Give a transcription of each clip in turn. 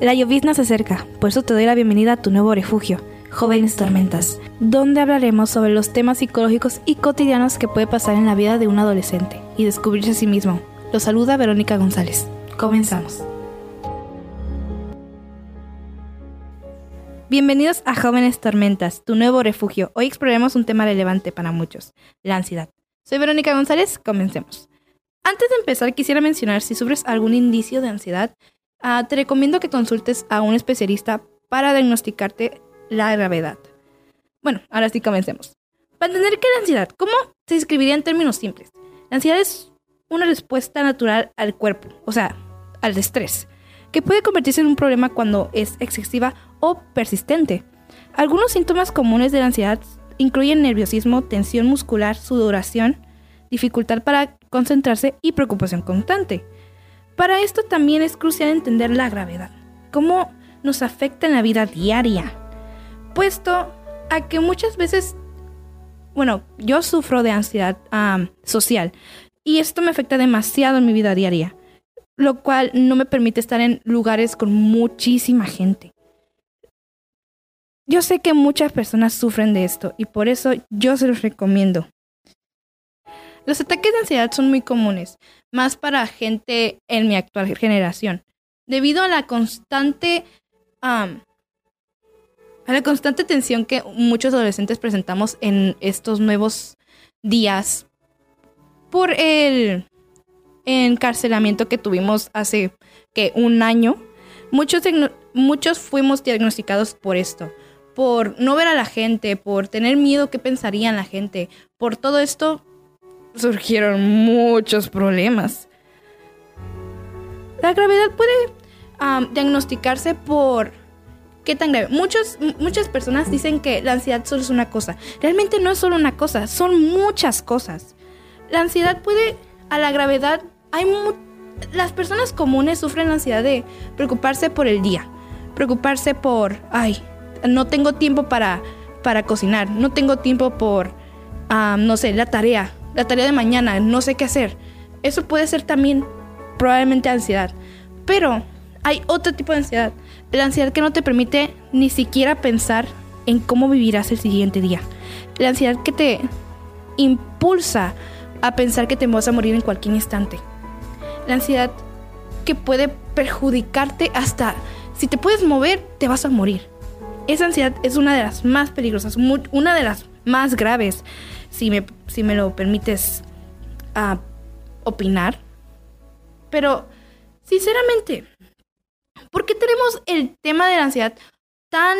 La llovizna se acerca, por eso te doy la bienvenida a tu nuevo refugio, Jóvenes Tormentas, donde hablaremos sobre los temas psicológicos y cotidianos que puede pasar en la vida de un adolescente y descubrirse a sí mismo. Lo saluda Verónica González. Comenzamos. Bienvenidos a Jóvenes Tormentas, tu nuevo refugio. Hoy exploraremos un tema relevante para muchos, la ansiedad. Soy Verónica González, comencemos. Antes de empezar, quisiera mencionar si sufres algún indicio de ansiedad, uh, te recomiendo que consultes a un especialista para diagnosticarte la gravedad. Bueno, ahora sí comencemos. Para entender qué es la ansiedad, ¿cómo se describiría en términos simples? La ansiedad es una respuesta natural al cuerpo, o sea, al estrés, que puede convertirse en un problema cuando es excesiva o persistente. Algunos síntomas comunes de la ansiedad incluyen nerviosismo, tensión muscular, sudoración, dificultad para concentrarse y preocupación constante. Para esto también es crucial entender la gravedad, cómo nos afecta en la vida diaria, puesto a que muchas veces, bueno, yo sufro de ansiedad social y esto me afecta demasiado en mi vida diaria, lo cual no me permite estar en lugares con muchísima gente. Yo sé que muchas personas sufren de esto y por eso yo se los recomiendo. Los ataques de ansiedad son muy comunes, más para gente en mi actual generación, debido a la constante a la constante tensión que muchos adolescentes presentamos en estos nuevos días por el encarcelamiento que tuvimos hace que un año. Muchos, muchos fuimos diagnosticados por esto por no ver a la gente, por tener miedo que pensarían la gente. Por todo esto surgieron muchos problemas. La gravedad puede diagnosticarse por qué tan grave. Muchos, muchas personas dicen que la ansiedad solo es una cosa. Realmente no es solo una cosa, son muchas cosas. La ansiedad puede, a la gravedad, hay las personas comunes sufren la ansiedad de preocuparse por el día, preocuparse por, ay, no tengo tiempo para, para cocinar, no tengo tiempo por, no sé, la tarea, la tarea de mañana, no sé qué hacer. Eso puede ser también probablemente ansiedad. Pero hay otro tipo de ansiedad, la ansiedad que no te permite ni siquiera pensar en cómo vivirás el siguiente día. La ansiedad que te impulsa a pensar que te vas a morir en cualquier instante. La ansiedad que puede perjudicarte hasta si te puedes mover, te vas a morir. Esa ansiedad es una de las más peligrosas, una de las más graves, si me, si me lo permites opinar. Pero, sinceramente, ¿por qué tenemos el tema de la ansiedad tan,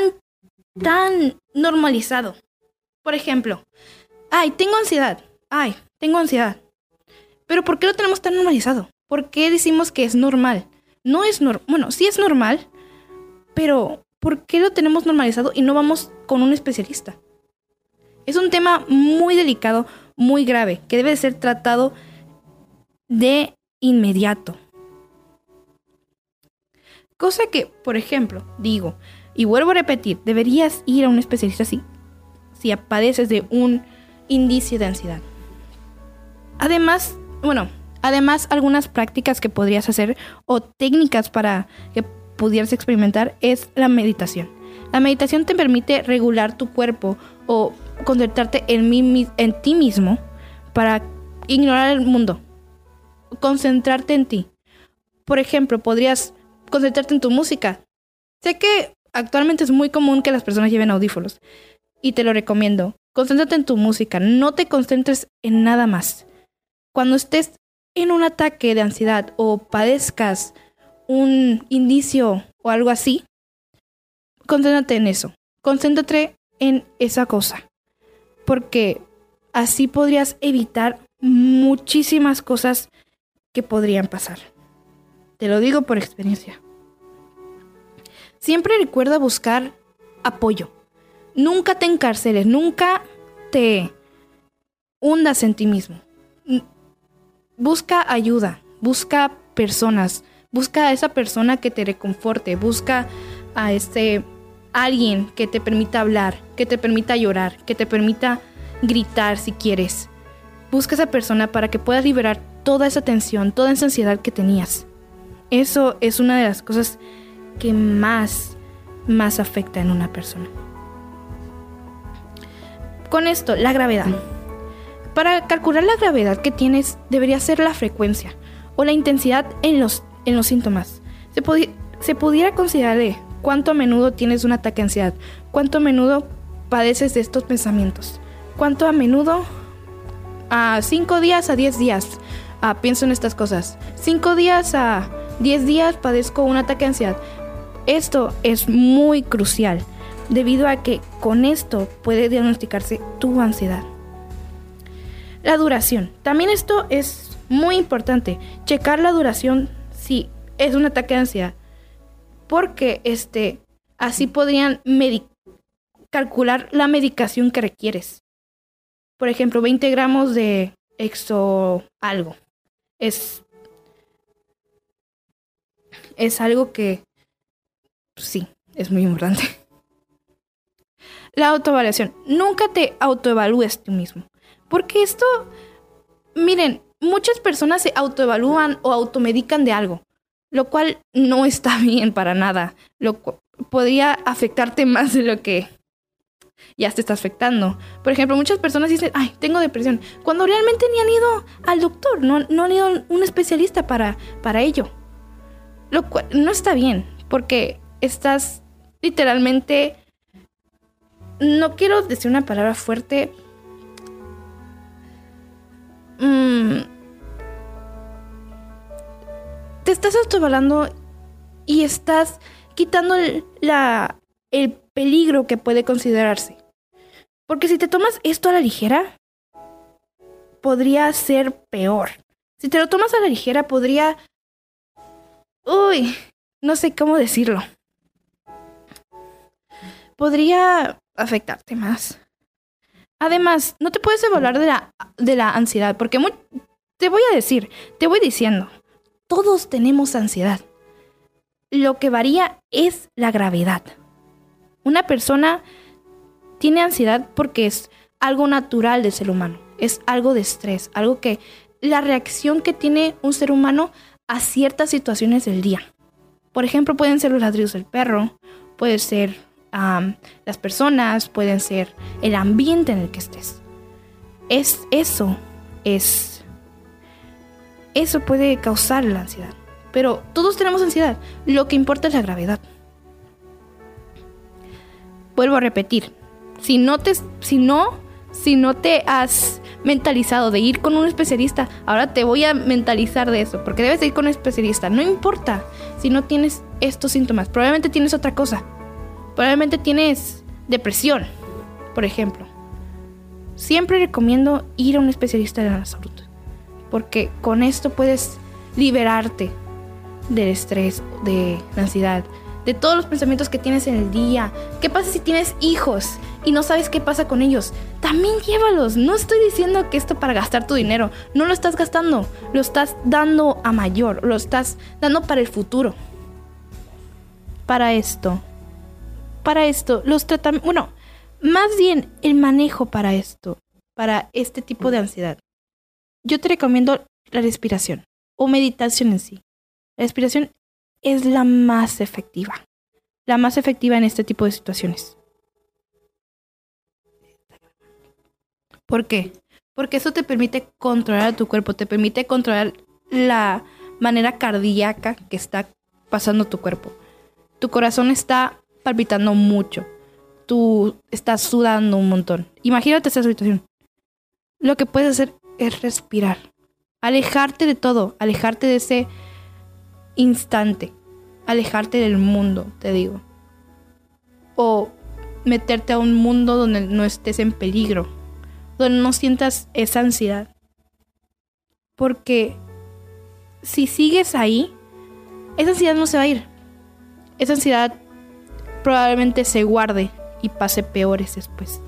tan normalizado? Por ejemplo, ay, tengo ansiedad, ay, tengo ansiedad. Pero ¿por qué lo tenemos tan normalizado? ¿Por qué decimos que es normal? No es normal, bueno, sí es normal, pero ¿por qué lo tenemos normalizado y no vamos con un especialista? Es un tema muy delicado, muy grave, que debe ser tratado de inmediato. Cosa que, por ejemplo, digo, y vuelvo a repetir, deberías ir a un especialista si, si padeces de un indicio de ansiedad. Además, bueno, además algunas prácticas que podrías hacer o técnicas para que pudieras experimentar es la meditación. La meditación te permite regular tu cuerpo o concentrarte en, en ti mismo para ignorar el mundo, concentrarte en ti. Por ejemplo, podrías concentrarte en tu música. Sé que actualmente es muy común que las personas lleven audífonos y te lo recomiendo. Concéntrate en tu música, no te concentres en nada más. Cuando estés en un ataque de ansiedad o padezcas un indicio o algo así, concéntrate en eso. Concéntrate en esa cosa. Porque así podrías evitar muchísimas cosas que podrían pasar. Te lo digo por experiencia. Siempre recuerda buscar apoyo. Nunca te encarceles, nunca te hundas en ti mismo. Busca ayuda, busca personas, Busca a esa persona que te reconforte, busca a ese alguien que te permita hablar, que te permita llorar, que te permita gritar si quieres. Busca a esa persona para que puedas liberar toda esa tensión, toda esa ansiedad que tenías. Eso es una de las cosas que más, más afecta en una persona. Con esto, la gravedad. Para calcular la gravedad que tienes debería ser la frecuencia o la intensidad en los, en los síntomas. Se, se pudiera considerar de cuánto a menudo tienes un ataque de ansiedad, cuánto a menudo padeces de estos pensamientos, cuánto a menudo a 5 días a 10 días ah, pienso en estas cosas, 5 días a 10 días padezco un ataque de ansiedad. Esto es muy crucial debido a que con esto puede diagnosticarse tu ansiedad. La duración. También esto es muy importante. Checar la duración si es un ataque de ansiedad. Porque este, así podrían calcular la medicación que requieres. Por ejemplo, 20 gramos de exo algo. Es, es algo que sí, es muy importante. La autoevaluación. Nunca te autoevalúes tú mismo. Porque esto, miren, muchas personas se autoevalúan o automedican de algo, lo cual no está bien para nada. Lo podría afectarte más de lo que ya te está afectando. Por ejemplo, muchas personas dicen, ay, tengo depresión, cuando realmente ni han ido al doctor, no, no han ido a un especialista para, para ello. Lo cual no está bien, porque estás literalmente, no quiero decir una palabra fuerte, mm, te estás autovalando y estás quitando la, el peligro que puede considerarse. Porque si te tomas esto a la ligera, podría ser peor. Si te lo tomas a la ligera, podría... Uy, no sé cómo decirlo. Podría afectarte más. Además, no te puedes evaluar de la, de la ansiedad, porque te voy a decir, te voy diciendo, todos tenemos ansiedad. Lo que varía es la gravedad. Una persona tiene ansiedad porque es algo natural del ser humano, es algo de estrés, algo que la reacción que tiene un ser humano a ciertas situaciones del día. Por ejemplo, pueden ser los ladrillos del perro, puede ser las personas, pueden ser el ambiente en el que estés. Es eso, es eso puede causar la ansiedad. Pero todos tenemos ansiedad. Lo que importa es la gravedad. Vuelvo a repetir, si no te, si no, si no te has mentalizado de ir con un especialista, ahora te voy a mentalizar de eso, porque debes de ir con un especialista. No importa si no tienes estos síntomas, probablemente tienes otra cosa. Probablemente tienes depresión, por ejemplo. Siempre recomiendo ir a un especialista de la salud, porque con esto puedes liberarte del estrés, de la ansiedad, de todos los pensamientos que tienes en el día. ¿Qué pasa si tienes hijos y no sabes qué pasa con ellos? También llévalos. No estoy diciendo que esto para gastar tu dinero. No lo estás gastando. Lo estás dando a mayor. Lo estás dando para el futuro. Para esto. Para esto. Los tratamientos. Bueno, más bien el manejo para esto. Para este tipo de ansiedad. Yo te recomiendo la respiración. O meditación en sí. La respiración es la más efectiva. La más efectiva en este tipo de situaciones. ¿Por qué? Porque eso te permite controlar tu cuerpo, te permite controlar la manera cardíaca que está pasando tu cuerpo. Tu corazón está palpitando mucho. Tú estás sudando un montón. Imagínate esa situación. Lo que puedes hacer es respirar. Alejarte de todo, alejarte de ese instante. Alejarte del mundo, te digo. O meterte a un mundo donde no estés en peligro, donde no sientas esa ansiedad. Porque si sigues ahí, esa ansiedad no se va a ir. Esa ansiedad probablemente se guarde y pase peores después.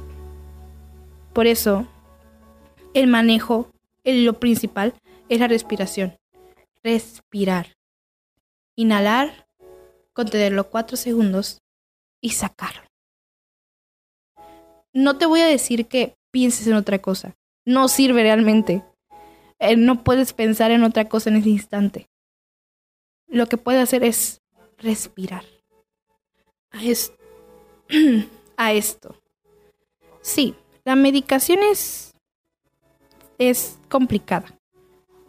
Por eso, el manejo, lo principal, es la respiración. Respirar. Inhalar, contenerlo cuatro segundos y sacarlo. No te voy a decir que pienses en otra cosa. No sirve realmente. Eh, no puedes pensar en otra cosa en ese instante. Lo que puedes hacer es respirar. a, a esto. Sí, la medicación es, es complicada.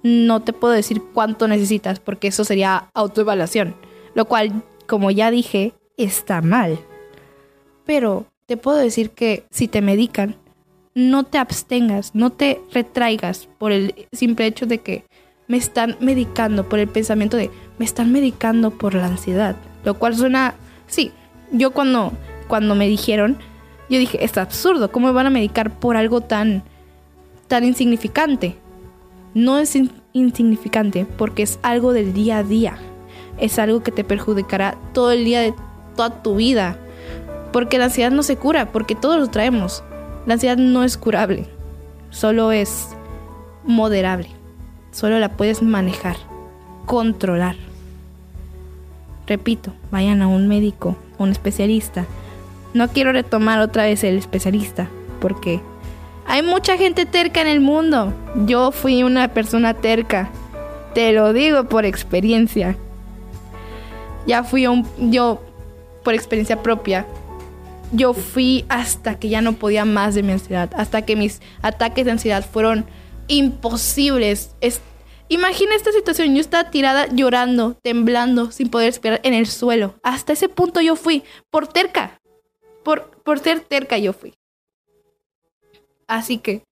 No te puedo decir cuánto necesitas porque eso sería autoevaluación, lo cual, como ya dije, está mal. Pero te puedo decir que si te medican, no te abstengas, no te retraigas por el simple hecho de que me están medicando, por el pensamiento de me están medicando por la ansiedad. Lo cual suena, sí, yo cuando, cuando me dijeron, yo dije, es absurdo, ¿cómo me van a medicar por algo tan, tan insignificante? No es insignificante porque es algo del día a día. Es algo que te perjudicará todo el día de toda tu vida. Porque la ansiedad no se cura, porque todos lo traemos. La ansiedad no es curable, solo es moderable. Solo la puedes manejar, controlar. Repito, vayan a un médico, un especialista. No quiero retomar otra vez el especialista, porque hay mucha gente terca en el mundo. Yo fui una persona terca. Te lo digo por experiencia. Ya fui un yo por experiencia propia. Yo fui hasta que ya no podía más de mi ansiedad, hasta que mis ataques de ansiedad fueron imposibles. Imagina esta situación, yo estaba tirada llorando, temblando, sin poder esperar en el suelo. Hasta ese punto yo fui, por terca. Por, por ser terca yo fui. Así que,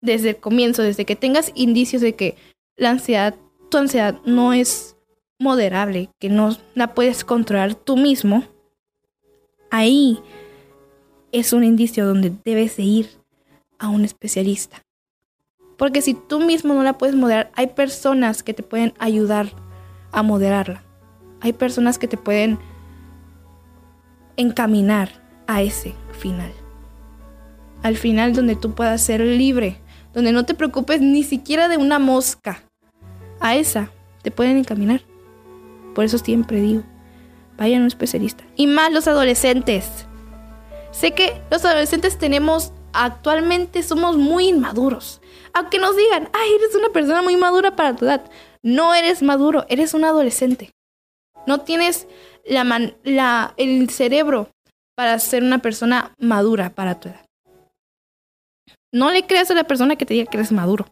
desde el comienzo, desde que tengas indicios de que la ansiedad, tu ansiedad no es moderable, que no la puedes controlar tú mismo, ahí es un indicio donde debes de ir a un especialista. Porque si tú mismo no la puedes moderar, hay personas que te pueden ayudar a moderarla. Hay personas que te pueden encaminar a ese final. Al final donde tú puedas ser libre, donde no te preocupes ni siquiera de una mosca. A esa te pueden encaminar. Por eso siempre digo, vayan a un especialista. Y más los adolescentes. Sé que los adolescentes tenemos actualmente somos muy inmaduros. Aunque nos digan, ay, eres una persona muy madura para tu edad. No eres maduro, eres un adolescente. No tienes el cerebro para ser una persona madura para tu edad. No le creas a la persona que te diga que eres maduro.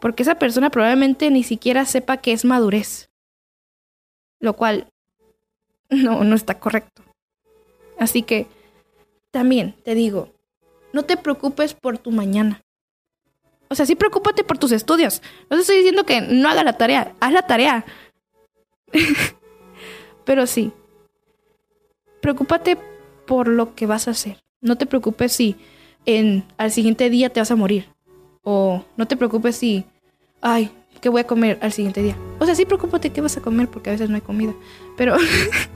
Porque esa persona probablemente ni siquiera sepa que es madurez. Lo cual no, no está correcto. Así que también te digo, no te preocupes por tu mañana. O sea, sí preocúpate por tus estudios. No te estoy diciendo que no haga la tarea. Haz la tarea. Pero sí. Preocúpate por lo que vas a hacer. No te preocupes si en, al siguiente día te vas a morir. O no te preocupes si, ay, ¿qué voy a comer al siguiente día? O sea, sí preocúpate qué vas a comer porque a veces no hay comida. Pero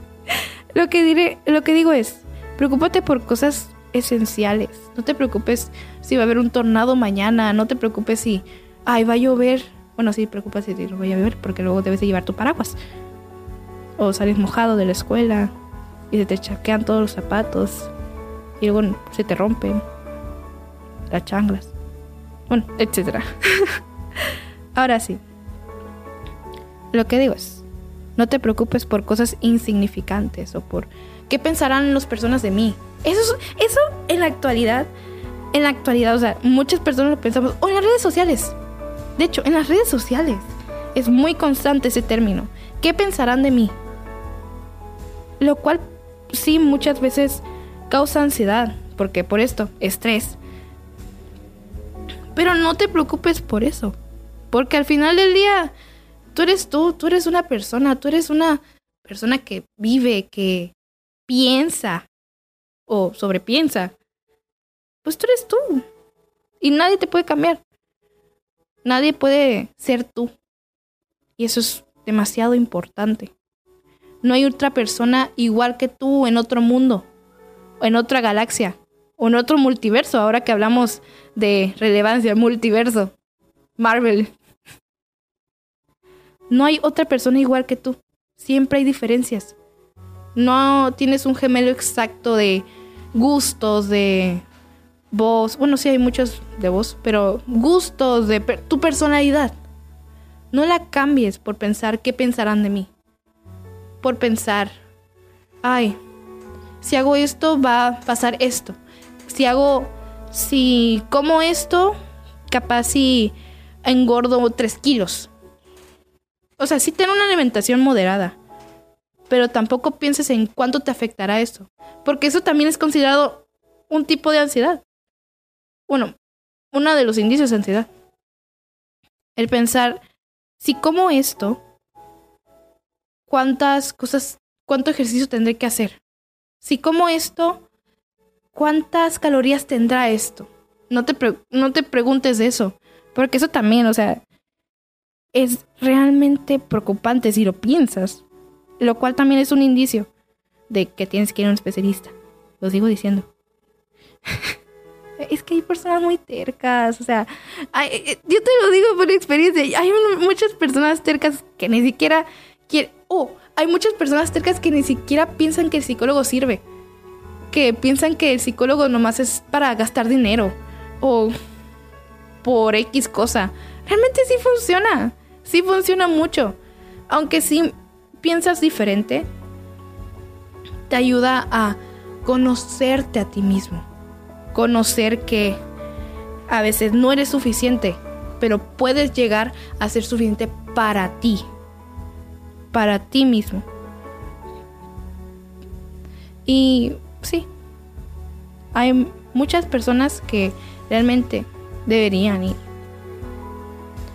lo que diré, lo que digo es, preocúpate por cosas esenciales. No te preocupes si va a haber un tornado mañana, no te preocupes si, ay, va a llover. Bueno, sí, preocupes si no va a llover porque luego debes de llevar tu paraguas. O sales mojado de la escuela y se te chaquean todos los zapatos y luego se te rompen las changlas. Bueno, etcétera. Ahora sí. Lo que digo es, no te preocupes por cosas insignificantes o por qué pensarán las personas de mí eso, eso en la actualidad, en la actualidad, o sea, muchas personas lo pensamos, o en las redes sociales. De hecho, en las redes sociales es muy constante ese término. ¿Qué pensarán de mí? Lo cual sí muchas veces causa ansiedad, porque por esto, estrés. Pero no te preocupes por eso, porque al final del día, tú eres tú, tú eres una persona, tú eres una persona que vive, que piensa, o sobrepiensa, pues tú eres tú. Y nadie te puede cambiar. Nadie puede ser tú. Y eso es demasiado importante. No hay otra persona igual que tú en otro mundo, o en otra galaxia, o en otro multiverso, ahora que hablamos de relevancia, multiverso, Marvel. No hay otra persona igual que tú. Siempre hay diferencias. No tienes un gemelo exacto de gustos, de voz. Bueno, sí hay muchos de voz, pero gustos de tu personalidad. No la cambies por pensar qué pensarán de mí. Por pensar, ay, si hago esto va a pasar esto. Si hago, si como esto, capaz si engordo 3 kilos. O sea, sí ten una alimentación moderada. Pero tampoco pienses en cuánto te afectará eso. Porque eso también es considerado un tipo de ansiedad. Bueno, uno de los indicios de ansiedad. El pensar, si como esto, ¿cuántas cosas, cuánto ejercicio tendré que hacer? Si como esto, ¿cuántas calorías tendrá esto? No te, no te preguntes eso, porque eso también, o sea, es realmente preocupante si lo piensas, lo cual también es un indicio de que tienes que ir a un especialista. Lo sigo diciendo. es que hay personas muy tercas, o sea, eh, eh, yo te lo digo por experiencia, hay muchas personas tercas que ni siquiera quieren, oh, hay muchas personas tercas que ni siquiera piensan que el psicólogo sirve, que piensan que el psicólogo nomás es para gastar dinero o por X cosa. Realmente sí funciona, sí funciona mucho, aunque sí piensas diferente, te ayuda a conocerte a ti mismo conocer que a veces no eres suficiente, pero puedes llegar a ser suficiente para ti, para ti mismo. Y sí, hay muchas personas que realmente deberían ir.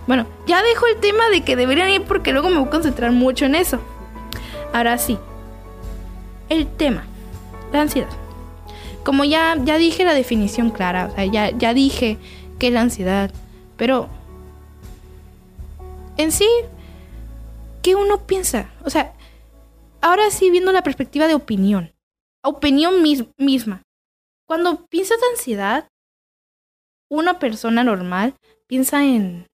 Bueno, ya dejo el tema de que deberían ir porque luego me voy a concentrar mucho en eso. Ahora sí, el tema, la ansiedad como ya, ya dije la definición clara, o sea, ya, ya dije qué es la ansiedad, pero en sí, ¿qué uno piensa? O sea, ahora sí viendo la perspectiva de opinión, opinión misma. Cuando piensas de ansiedad, una persona normal piensa en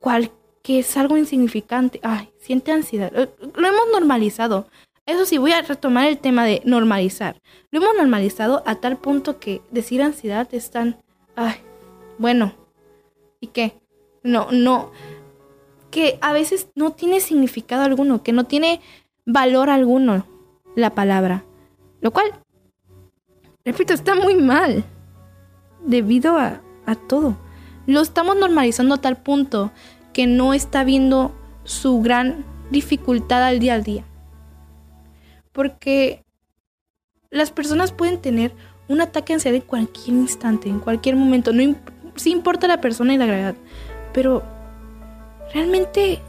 cual que es algo insignificante. Ay, siente ansiedad. Lo hemos normalizado. Eso sí, voy a retomar el tema de normalizar. Lo hemos normalizado a tal punto que decir ansiedad es tan... Ay, bueno. ¿Y qué? No, no. Que a veces no tiene significado alguno, que no tiene valor alguno la palabra. Lo cual, repito, está muy mal. Debido a, a todo. Lo estamos normalizando a tal punto que no está viendo su gran dificultad al día al día. Porque las personas pueden tener un ataque de ansiedad en cualquier instante, en cualquier momento. No sí importa la persona y la gravedad. Pero realmente,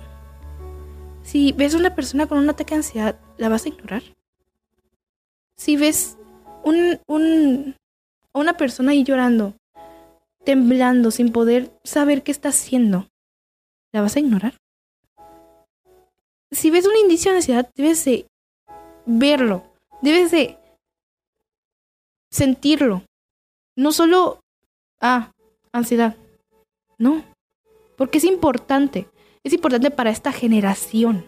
si ves a una persona con un ataque de ansiedad, ¿la vas a ignorar? Si ves un, un, una persona ahí llorando, temblando, sin poder saber qué está haciendo, ¿la vas a ignorar? Si ves un indicio de ansiedad, debes de verlo, debes de sentirlo. No solo, ah, ansiedad. No, porque es importante. Es importante para esta generación.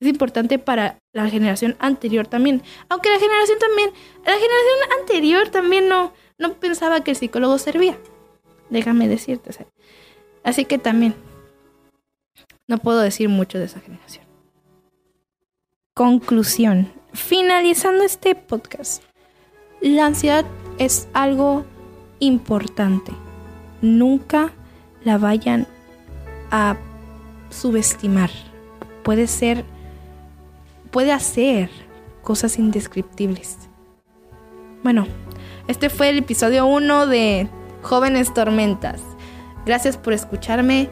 Es importante para la generación anterior también. Aunque la generación también, la generación anterior también no, no pensaba que el psicólogo servía. Déjame decirte. Así que también no puedo decir mucho de esa generación. Conclusión. Finalizando este podcast. La ansiedad es algo importante. Nunca la vayan a subestimar. Puede ser, puede hacer cosas indescriptibles. Bueno, este fue el episodio 1 de Jóvenes Tormentas. Gracias por escucharme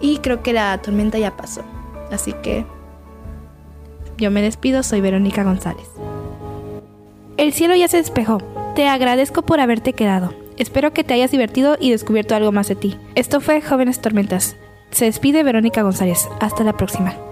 y creo que la tormenta ya pasó. Así que yo me despido, soy Verónica González. El cielo ya se despejó. Te agradezco por haberte quedado. Espero que te hayas divertido y descubierto algo más de ti. Esto fue Jóvenes Tormentas. Se despide Verónica González. Hasta la próxima.